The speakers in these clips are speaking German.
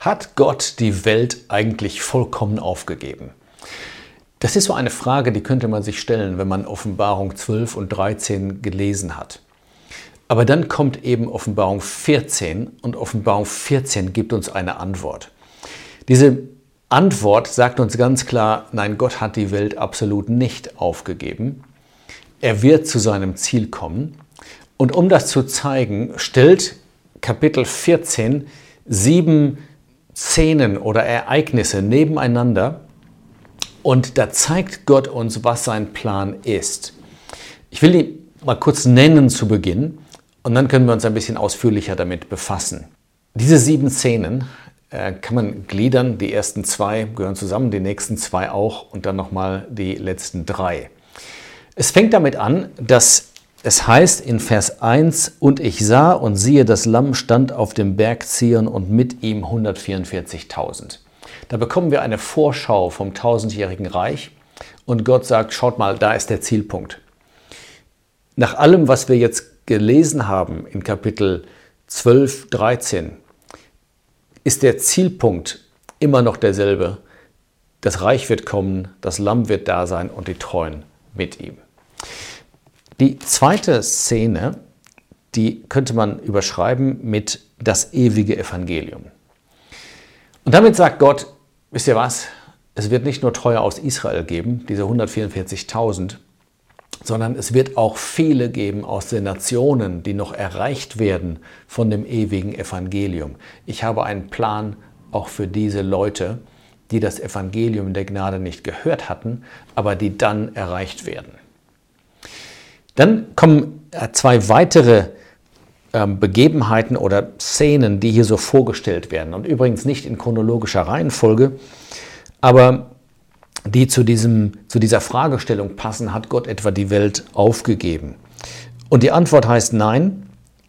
Hat Gott die Welt eigentlich vollkommen aufgegeben? Das ist so eine Frage, die könnte man sich stellen, wenn man Offenbarung 12 und 13 gelesen hat. Aber dann kommt eben Offenbarung 14 und Offenbarung 14 gibt uns eine Antwort. Diese Antwort sagt uns ganz klar, nein, Gott hat die Welt absolut nicht aufgegeben. Er wird zu seinem Ziel kommen. Und um das zu zeigen, stellt Kapitel 14 sieben Szenen oder Ereignisse nebeneinander und da zeigt Gott uns, was sein Plan ist. Ich will die mal kurz nennen zu Beginn und dann können wir uns ein bisschen ausführlicher damit befassen. Diese sieben Szenen äh, kann man gliedern. Die ersten zwei gehören zusammen, die nächsten zwei auch und dann nochmal die letzten drei. Es fängt damit an, dass es heißt in Vers 1, und ich sah und siehe, das Lamm stand auf dem Berg Zion und mit ihm 144.000. Da bekommen wir eine Vorschau vom tausendjährigen Reich und Gott sagt, schaut mal, da ist der Zielpunkt. Nach allem, was wir jetzt gelesen haben in Kapitel 12, 13, ist der Zielpunkt immer noch derselbe. Das Reich wird kommen, das Lamm wird da sein und die Treuen mit ihm. Die zweite Szene, die könnte man überschreiben mit das ewige Evangelium. Und damit sagt Gott, wisst ihr was, es wird nicht nur Treue aus Israel geben, diese 144.000, sondern es wird auch viele geben aus den Nationen, die noch erreicht werden von dem ewigen Evangelium. Ich habe einen Plan auch für diese Leute, die das Evangelium der Gnade nicht gehört hatten, aber die dann erreicht werden. Dann kommen äh, zwei weitere ähm, Begebenheiten oder Szenen, die hier so vorgestellt werden. Und übrigens nicht in chronologischer Reihenfolge, aber die zu, diesem, zu dieser Fragestellung passen, hat Gott etwa die Welt aufgegeben? Und die Antwort heißt nein,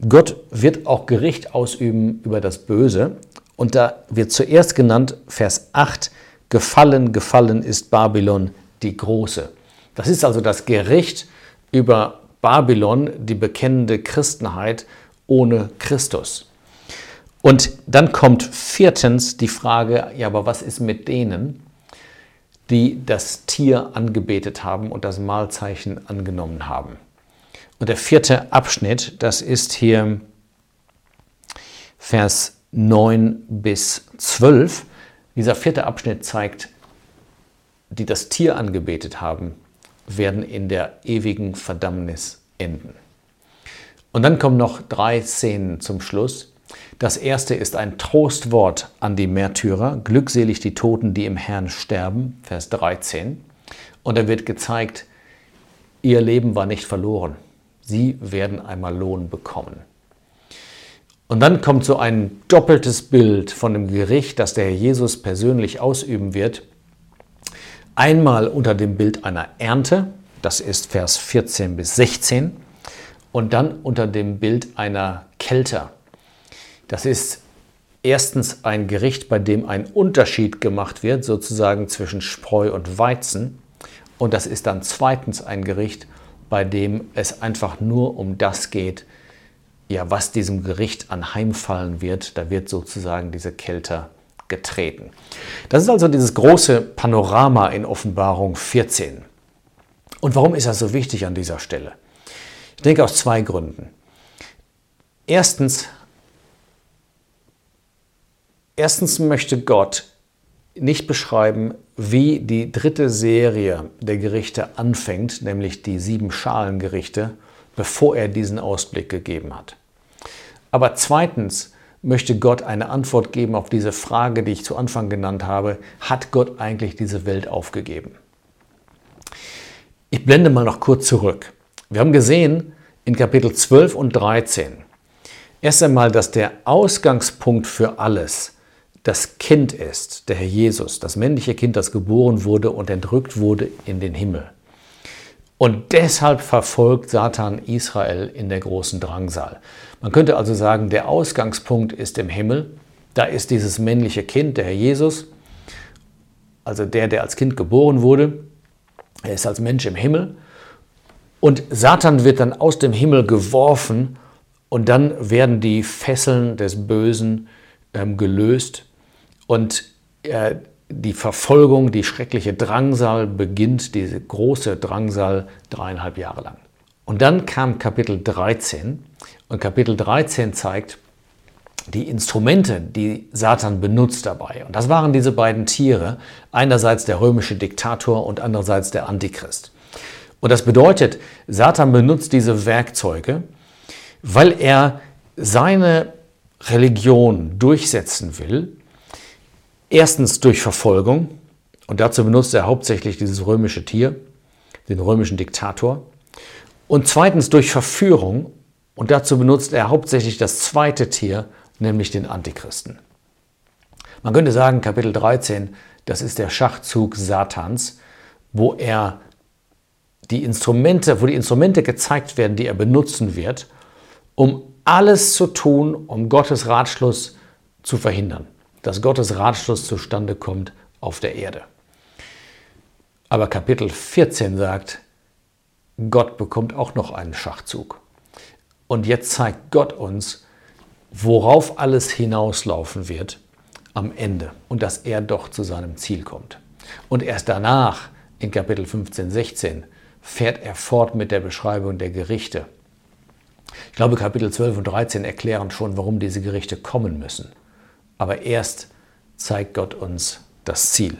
Gott wird auch Gericht ausüben über das Böse. Und da wird zuerst genannt, Vers 8, gefallen, gefallen ist Babylon die Große. Das ist also das Gericht über Babylon, die bekennende Christenheit ohne Christus. Und dann kommt viertens die Frage, ja, aber was ist mit denen, die das Tier angebetet haben und das Mahlzeichen angenommen haben? Und der vierte Abschnitt, das ist hier Vers 9 bis 12. Dieser vierte Abschnitt zeigt, die das Tier angebetet haben, werden in der ewigen Verdammnis enden. Und dann kommen noch drei Szenen zum Schluss. Das erste ist ein Trostwort an die Märtyrer. Glückselig die Toten, die im Herrn sterben, Vers 13. Und da wird gezeigt, ihr Leben war nicht verloren. Sie werden einmal Lohn bekommen. Und dann kommt so ein doppeltes Bild von dem Gericht, das der Herr Jesus persönlich ausüben wird. Einmal unter dem Bild einer Ernte, das ist Vers 14 bis 16, und dann unter dem Bild einer Kälte. Das ist erstens ein Gericht, bei dem ein Unterschied gemacht wird, sozusagen zwischen Spreu und Weizen. Und das ist dann zweitens ein Gericht, bei dem es einfach nur um das geht, ja, was diesem Gericht anheimfallen wird. Da wird sozusagen diese Kälte getreten. Das ist also dieses große Panorama in Offenbarung 14. Und warum ist das so wichtig an dieser Stelle? Ich denke aus zwei Gründen. Erstens, erstens möchte Gott nicht beschreiben, wie die dritte Serie der Gerichte anfängt, nämlich die sieben Schalengerichte, bevor er diesen Ausblick gegeben hat. Aber zweitens möchte Gott eine Antwort geben auf diese Frage, die ich zu Anfang genannt habe, hat Gott eigentlich diese Welt aufgegeben? Ich blende mal noch kurz zurück. Wir haben gesehen in Kapitel 12 und 13 erst einmal, dass der Ausgangspunkt für alles das Kind ist, der Herr Jesus, das männliche Kind, das geboren wurde und entrückt wurde in den Himmel. Und deshalb verfolgt Satan Israel in der großen Drangsal. Man könnte also sagen, der Ausgangspunkt ist im Himmel. Da ist dieses männliche Kind, der Herr Jesus, also der, der als Kind geboren wurde. Er ist als Mensch im Himmel. Und Satan wird dann aus dem Himmel geworfen und dann werden die Fesseln des Bösen ähm, gelöst Und äh, die Verfolgung, die schreckliche Drangsal beginnt, diese große Drangsal, dreieinhalb Jahre lang. Und dann kam Kapitel 13 und Kapitel 13 zeigt die Instrumente, die Satan benutzt dabei. Und das waren diese beiden Tiere, einerseits der römische Diktator und andererseits der Antichrist. Und das bedeutet, Satan benutzt diese Werkzeuge, weil er seine Religion durchsetzen will Erstens durch Verfolgung, und dazu benutzt er hauptsächlich dieses römische Tier, den römischen Diktator. Und zweitens durch Verführung, und dazu benutzt er hauptsächlich das zweite Tier, nämlich den Antichristen. Man könnte sagen, Kapitel 13, das ist der Schachzug Satans, wo er die Instrumente, wo die Instrumente gezeigt werden, die er benutzen wird, um alles zu tun, um Gottes Ratschluss zu verhindern dass Gottes Ratschluss zustande kommt auf der Erde. Aber Kapitel 14 sagt, Gott bekommt auch noch einen Schachzug. Und jetzt zeigt Gott uns, worauf alles hinauslaufen wird am Ende und dass er doch zu seinem Ziel kommt. Und erst danach, in Kapitel 15, 16, fährt er fort mit der Beschreibung der Gerichte. Ich glaube, Kapitel 12 und 13 erklären schon, warum diese Gerichte kommen müssen aber erst zeigt Gott uns das Ziel.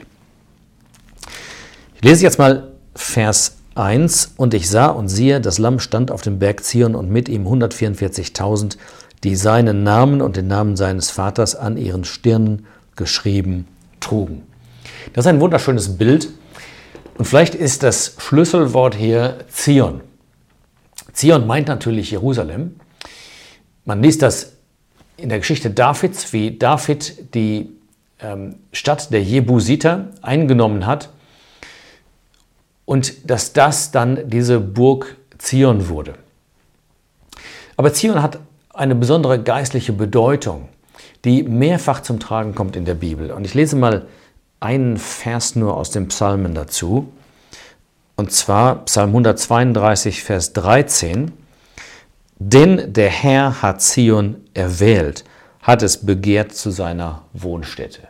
Ich lese jetzt mal Vers 1. Und ich sah und siehe, das Lamm stand auf dem Berg Zion und mit ihm 144.000, die seinen Namen und den Namen seines Vaters an ihren Stirnen geschrieben trugen. Das ist ein wunderschönes Bild. Und vielleicht ist das Schlüsselwort hier Zion. Zion meint natürlich Jerusalem. Man liest das in der Geschichte Davids, wie David die ähm, Stadt der Jebusiter eingenommen hat und dass das dann diese Burg Zion wurde. Aber Zion hat eine besondere geistliche Bedeutung, die mehrfach zum Tragen kommt in der Bibel. Und ich lese mal einen Vers nur aus den Psalmen dazu. Und zwar Psalm 132, Vers 13. Denn der Herr hat Zion erwählt, hat es begehrt zu seiner Wohnstätte.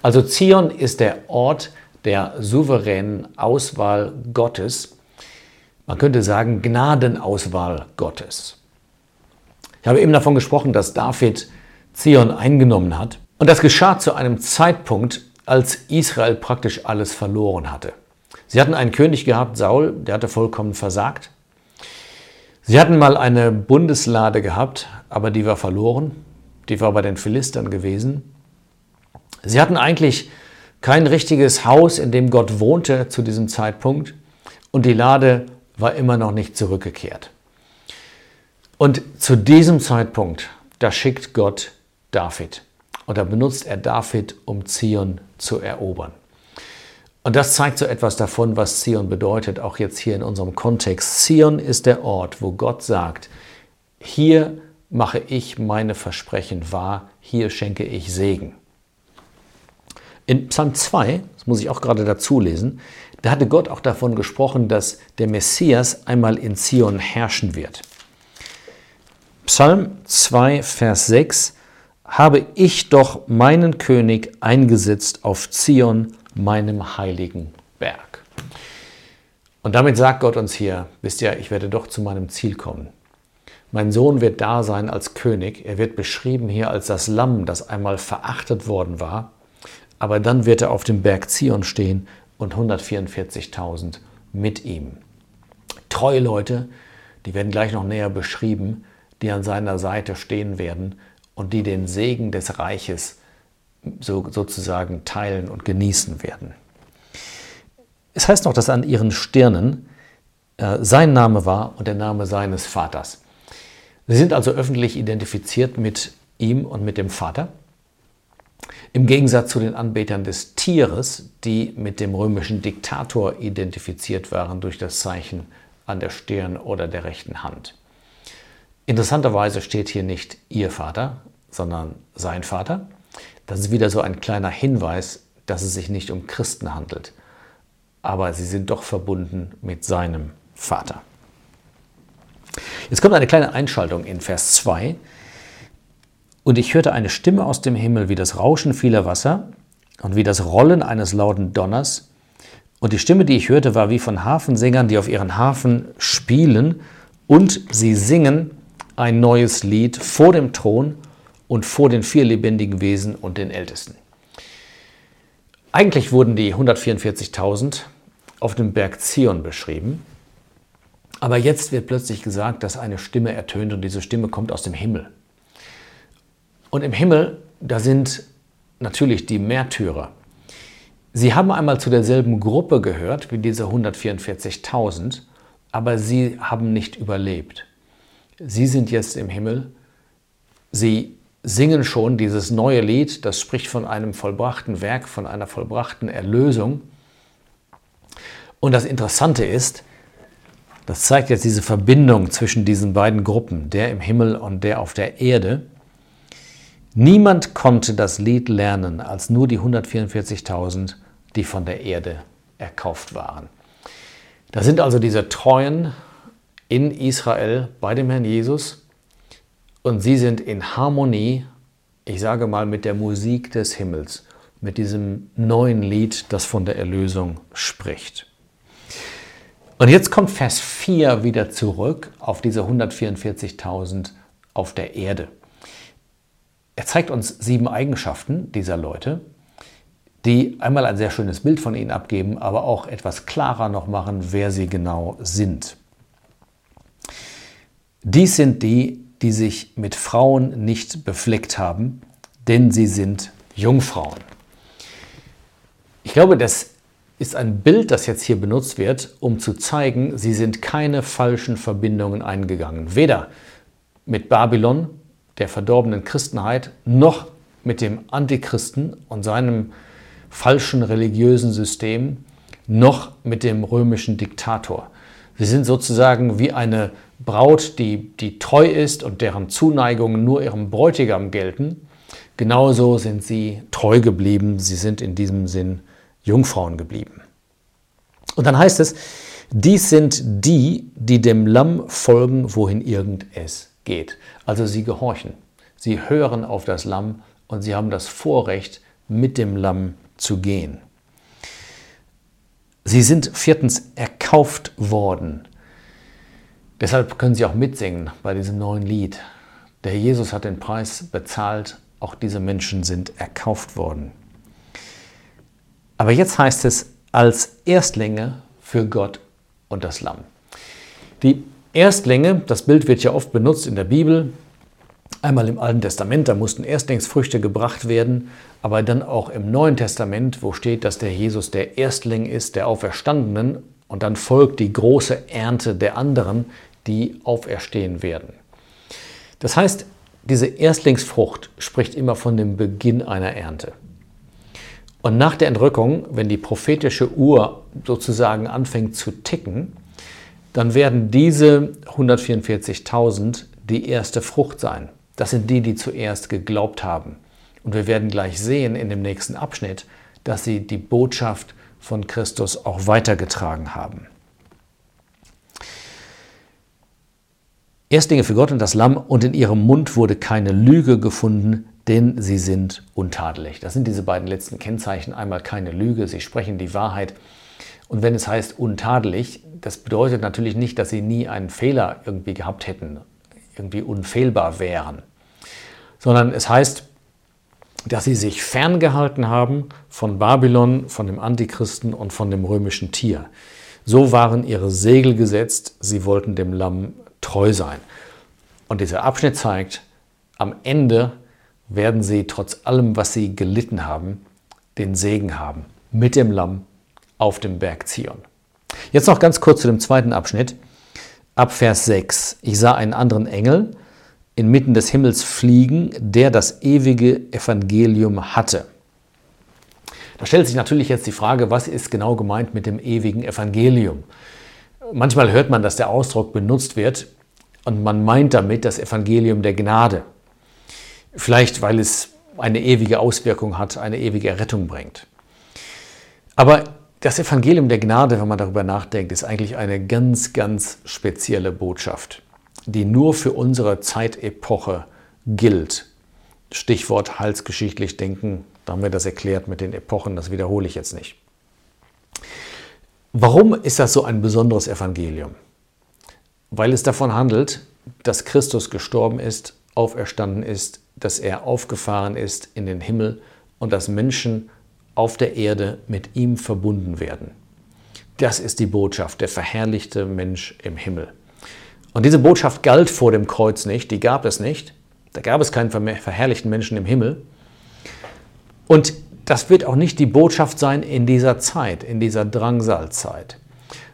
Also Zion ist der Ort der souveränen Auswahl Gottes. Man könnte sagen Gnadenauswahl Gottes. Ich habe eben davon gesprochen, dass David Zion eingenommen hat. Und das geschah zu einem Zeitpunkt, als Israel praktisch alles verloren hatte. Sie hatten einen König gehabt, Saul, der hatte vollkommen versagt. Sie hatten mal eine Bundeslade gehabt, aber die war verloren. Die war bei den Philistern gewesen. Sie hatten eigentlich kein richtiges Haus, in dem Gott wohnte zu diesem Zeitpunkt. Und die Lade war immer noch nicht zurückgekehrt. Und zu diesem Zeitpunkt, da schickt Gott David. Und da benutzt er David, um Zion zu erobern. Und das zeigt so etwas davon, was Zion bedeutet, auch jetzt hier in unserem Kontext. Zion ist der Ort, wo Gott sagt, hier mache ich meine Versprechen wahr, hier schenke ich Segen. In Psalm 2, das muss ich auch gerade dazu lesen, da hatte Gott auch davon gesprochen, dass der Messias einmal in Zion herrschen wird. Psalm 2, Vers 6, habe ich doch meinen König eingesetzt auf Zion, meinem heiligen Berg. Und damit sagt Gott uns hier, wisst ihr, ich werde doch zu meinem Ziel kommen. Mein Sohn wird da sein als König. Er wird beschrieben hier als das Lamm, das einmal verachtet worden war. Aber dann wird er auf dem Berg Zion stehen und 144.000 mit ihm. Treue Leute, die werden gleich noch näher beschrieben, die an seiner Seite stehen werden und die den Segen des Reiches so, sozusagen teilen und genießen werden. Es heißt noch, dass an ihren Stirnen äh, sein Name war und der Name seines Vaters. Sie sind also öffentlich identifiziert mit ihm und mit dem Vater. Im Gegensatz zu den Anbetern des Tieres, die mit dem römischen Diktator identifiziert waren durch das Zeichen an der Stirn oder der rechten Hand. Interessanterweise steht hier nicht ihr Vater, sondern sein Vater. Das ist wieder so ein kleiner Hinweis, dass es sich nicht um Christen handelt. Aber sie sind doch verbunden mit seinem Vater. Jetzt kommt eine kleine Einschaltung in Vers 2. Und ich hörte eine Stimme aus dem Himmel wie das Rauschen vieler Wasser und wie das Rollen eines lauten Donners. Und die Stimme, die ich hörte, war wie von Hafensängern, die auf ihren Hafen spielen und sie singen ein neues Lied vor dem Thron und vor den vier lebendigen Wesen und den Ältesten. Eigentlich wurden die 144.000 auf dem Berg Zion beschrieben, aber jetzt wird plötzlich gesagt, dass eine Stimme ertönt und diese Stimme kommt aus dem Himmel. Und im Himmel, da sind natürlich die Märtyrer. Sie haben einmal zu derselben Gruppe gehört wie diese 144.000, aber sie haben nicht überlebt. Sie sind jetzt im Himmel. Sie singen schon dieses neue Lied, das spricht von einem vollbrachten Werk, von einer vollbrachten Erlösung. Und das Interessante ist, das zeigt jetzt diese Verbindung zwischen diesen beiden Gruppen, der im Himmel und der auf der Erde. Niemand konnte das Lied lernen als nur die 144.000, die von der Erde erkauft waren. Da sind also diese Treuen in Israel bei dem Herrn Jesus und sie sind in Harmonie, ich sage mal, mit der Musik des Himmels, mit diesem neuen Lied, das von der Erlösung spricht. Und jetzt kommt Vers 4 wieder zurück auf diese 144.000 auf der Erde. Er zeigt uns sieben Eigenschaften dieser Leute, die einmal ein sehr schönes Bild von ihnen abgeben, aber auch etwas klarer noch machen, wer sie genau sind. Dies sind die, die sich mit Frauen nicht befleckt haben, denn sie sind Jungfrauen. Ich glaube, das ist ein Bild, das jetzt hier benutzt wird, um zu zeigen, sie sind keine falschen Verbindungen eingegangen. Weder mit Babylon, der verdorbenen Christenheit, noch mit dem Antichristen und seinem falschen religiösen System, noch mit dem römischen Diktator. Sie sind sozusagen wie eine Braut, die, die treu ist und deren Zuneigungen nur ihrem Bräutigam gelten. Genauso sind sie treu geblieben. Sie sind in diesem Sinn Jungfrauen geblieben. Und dann heißt es, dies sind die, die dem Lamm folgen, wohin irgend es geht. Also sie gehorchen. Sie hören auf das Lamm und sie haben das Vorrecht, mit dem Lamm zu gehen. Sie sind viertens erkauft worden. Deshalb können Sie auch mitsingen bei diesem neuen Lied. Der Jesus hat den Preis bezahlt, auch diese Menschen sind erkauft worden. Aber jetzt heißt es als Erstlinge für Gott und das Lamm. Die Erstlinge, das Bild wird ja oft benutzt in der Bibel, einmal im Alten Testament, da mussten Erstlingsfrüchte gebracht werden, aber dann auch im Neuen Testament, wo steht, dass der Jesus der Erstling ist, der Auferstandenen, und dann folgt die große Ernte der anderen, die auferstehen werden. Das heißt, diese Erstlingsfrucht spricht immer von dem Beginn einer Ernte. Und nach der Entrückung, wenn die prophetische Uhr sozusagen anfängt zu ticken, dann werden diese 144.000 die erste Frucht sein. Das sind die, die zuerst geglaubt haben. Und wir werden gleich sehen in dem nächsten Abschnitt, dass sie die Botschaft von Christus auch weitergetragen haben. Erstlinge für Gott und das Lamm und in ihrem Mund wurde keine Lüge gefunden, denn sie sind untadelig. Das sind diese beiden letzten Kennzeichen. Einmal keine Lüge, sie sprechen die Wahrheit. Und wenn es heißt untadelig, das bedeutet natürlich nicht, dass sie nie einen Fehler irgendwie gehabt hätten, irgendwie unfehlbar wären, sondern es heißt, dass sie sich ferngehalten haben von Babylon, von dem Antichristen und von dem römischen Tier. So waren ihre Segel gesetzt, sie wollten dem Lamm treu sein. Und dieser Abschnitt zeigt, am Ende werden sie trotz allem, was sie gelitten haben, den Segen haben mit dem Lamm auf dem Berg Zion. Jetzt noch ganz kurz zu dem zweiten Abschnitt. Ab Vers 6. Ich sah einen anderen Engel inmitten des Himmels fliegen, der das ewige Evangelium hatte. Da stellt sich natürlich jetzt die Frage, was ist genau gemeint mit dem ewigen Evangelium? Manchmal hört man, dass der Ausdruck benutzt wird und man meint damit das Evangelium der Gnade. Vielleicht, weil es eine ewige Auswirkung hat, eine ewige Errettung bringt. Aber das Evangelium der Gnade, wenn man darüber nachdenkt, ist eigentlich eine ganz, ganz spezielle Botschaft, die nur für unsere Zeitepoche gilt. Stichwort heilsgeschichtlich denken, da haben wir das erklärt mit den Epochen, das wiederhole ich jetzt nicht. Warum ist das so ein besonderes Evangelium? Weil es davon handelt, dass Christus gestorben ist, auferstanden ist, dass er aufgefahren ist in den Himmel und dass Menschen auf der Erde mit ihm verbunden werden. Das ist die Botschaft, der verherrlichte Mensch im Himmel. Und diese Botschaft galt vor dem Kreuz nicht, die gab es nicht. Da gab es keinen verherrlichten Menschen im Himmel. Und das wird auch nicht die Botschaft sein in dieser Zeit, in dieser Drangsalzeit,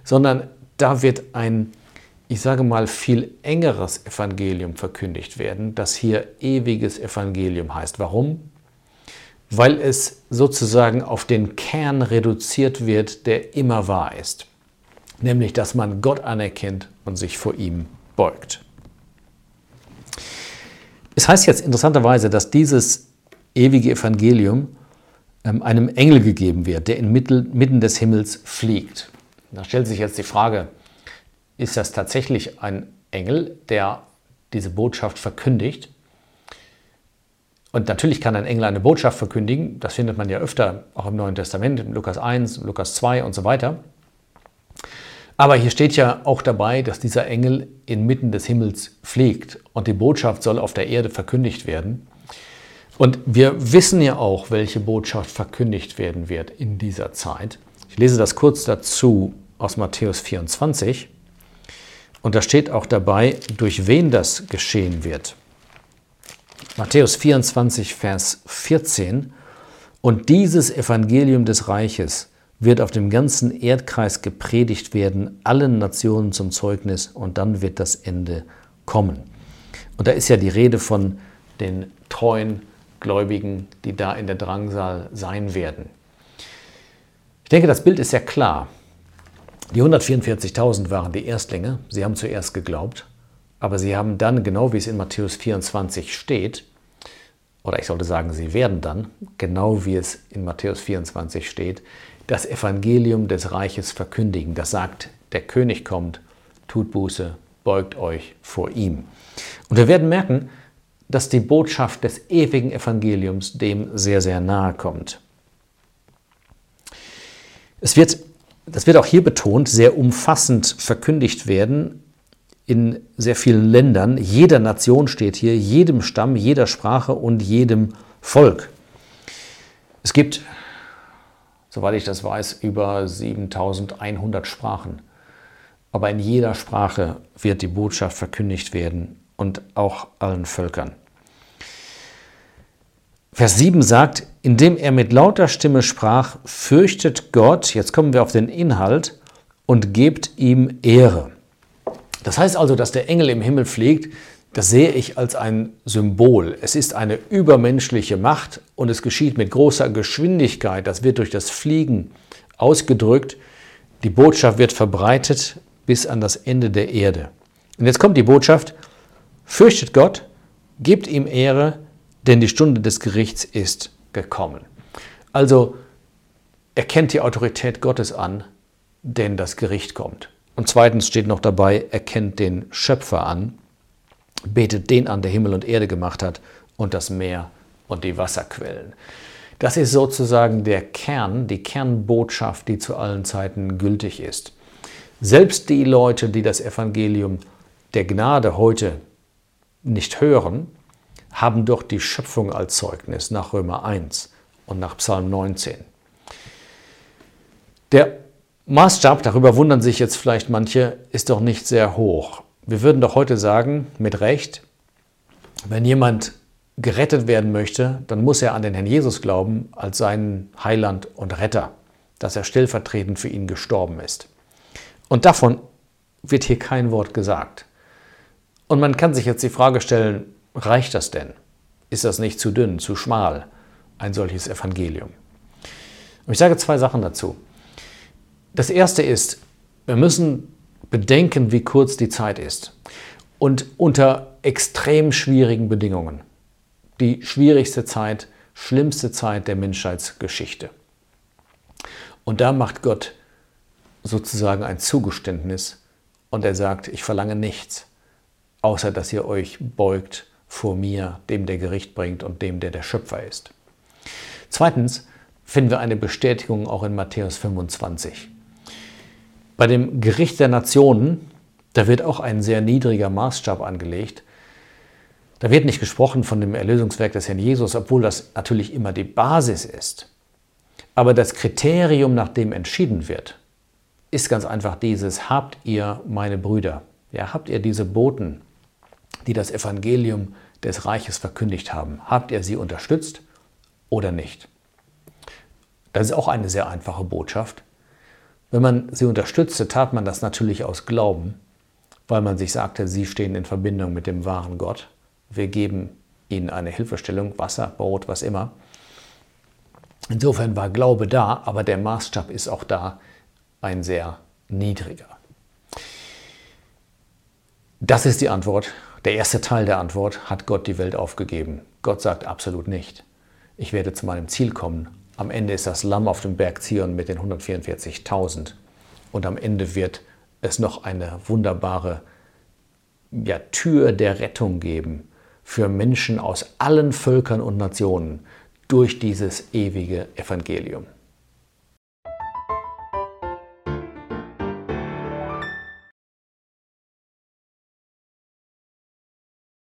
sondern da wird ein, ich sage mal, viel engeres Evangelium verkündigt werden, das hier ewiges Evangelium heißt. Warum? Weil es sozusagen auf den Kern reduziert wird, der immer wahr ist, nämlich dass man Gott anerkennt und sich vor ihm beugt. Es heißt jetzt interessanterweise, dass dieses ewige Evangelium einem Engel gegeben wird, der inmitten des Himmels fliegt. Da stellt sich jetzt die Frage, ist das tatsächlich ein Engel, der diese Botschaft verkündigt? Und natürlich kann ein Engel eine Botschaft verkündigen, das findet man ja öfter auch im Neuen Testament, in Lukas 1, Lukas 2 und so weiter. Aber hier steht ja auch dabei, dass dieser Engel inmitten des Himmels fliegt und die Botschaft soll auf der Erde verkündigt werden. Und wir wissen ja auch, welche Botschaft verkündigt werden wird in dieser Zeit. Ich lese das kurz dazu aus Matthäus 24. Und da steht auch dabei, durch wen das geschehen wird. Matthäus 24, Vers 14. Und dieses Evangelium des Reiches wird auf dem ganzen Erdkreis gepredigt werden, allen Nationen zum Zeugnis, und dann wird das Ende kommen. Und da ist ja die Rede von den treuen Gläubigen, die da in der Drangsal sein werden. Ich denke, das Bild ist ja klar. Die 144.000 waren die Erstlinge, sie haben zuerst geglaubt, aber sie haben dann, genau wie es in Matthäus 24 steht, oder ich sollte sagen, sie werden dann, genau wie es in Matthäus 24 steht, das Evangelium des Reiches verkündigen. Das sagt, der König kommt, tut Buße, beugt euch vor ihm. Und wir werden merken, dass die Botschaft des ewigen Evangeliums dem sehr, sehr nahe kommt. Es wird, das wird auch hier betont, sehr umfassend verkündigt werden in sehr vielen Ländern. Jeder Nation steht hier, jedem Stamm, jeder Sprache und jedem Volk. Es gibt, soweit ich das weiß, über 7100 Sprachen. Aber in jeder Sprache wird die Botschaft verkündigt werden und auch allen Völkern. Vers 7 sagt, indem er mit lauter Stimme sprach, fürchtet Gott, jetzt kommen wir auf den Inhalt, und gebt ihm Ehre. Das heißt also, dass der Engel im Himmel fliegt, das sehe ich als ein Symbol. Es ist eine übermenschliche Macht und es geschieht mit großer Geschwindigkeit. Das wird durch das Fliegen ausgedrückt. Die Botschaft wird verbreitet bis an das Ende der Erde. Und jetzt kommt die Botschaft, fürchtet Gott, gebt ihm Ehre, denn die Stunde des Gerichts ist gekommen. Also erkennt die Autorität Gottes an, denn das Gericht kommt. Und zweitens steht noch dabei, erkennt den Schöpfer an, betet den an, der Himmel und Erde gemacht hat und das Meer und die Wasserquellen. Das ist sozusagen der Kern, die Kernbotschaft, die zu allen Zeiten gültig ist. Selbst die Leute, die das Evangelium der Gnade heute nicht hören, haben doch die Schöpfung als Zeugnis nach Römer 1 und nach Psalm 19. Der Maßstab, darüber wundern sich jetzt vielleicht manche, ist doch nicht sehr hoch. Wir würden doch heute sagen, mit Recht, wenn jemand gerettet werden möchte, dann muss er an den Herrn Jesus glauben als seinen Heiland und Retter, dass er stellvertretend für ihn gestorben ist. Und davon wird hier kein Wort gesagt. Und man kann sich jetzt die Frage stellen, Reicht das denn? Ist das nicht zu dünn, zu schmal, ein solches Evangelium? Und ich sage zwei Sachen dazu. Das erste ist, wir müssen bedenken, wie kurz die Zeit ist und unter extrem schwierigen Bedingungen. Die schwierigste Zeit, schlimmste Zeit der Menschheitsgeschichte. Und da macht Gott sozusagen ein Zugeständnis und er sagt, ich verlange nichts, außer dass ihr euch beugt vor mir, dem der Gericht bringt und dem, der der Schöpfer ist. Zweitens finden wir eine Bestätigung auch in Matthäus 25. Bei dem Gericht der Nationen, da wird auch ein sehr niedriger Maßstab angelegt. Da wird nicht gesprochen von dem Erlösungswerk des Herrn Jesus, obwohl das natürlich immer die Basis ist. Aber das Kriterium, nach dem entschieden wird, ist ganz einfach dieses, habt ihr meine Brüder, ja, habt ihr diese Boten, die das Evangelium des Reiches verkündigt haben, habt ihr sie unterstützt oder nicht? Das ist auch eine sehr einfache Botschaft. Wenn man sie unterstützte, tat man das natürlich aus Glauben, weil man sich sagte, sie stehen in Verbindung mit dem wahren Gott. Wir geben ihnen eine Hilfestellung, Wasser, Brot, was immer. Insofern war Glaube da, aber der Maßstab ist auch da ein sehr niedriger. Das ist die Antwort. Der erste Teil der Antwort, hat Gott die Welt aufgegeben? Gott sagt absolut nicht. Ich werde zu meinem Ziel kommen. Am Ende ist das Lamm auf dem Berg Zion mit den 144.000. Und am Ende wird es noch eine wunderbare ja, Tür der Rettung geben für Menschen aus allen Völkern und Nationen durch dieses ewige Evangelium.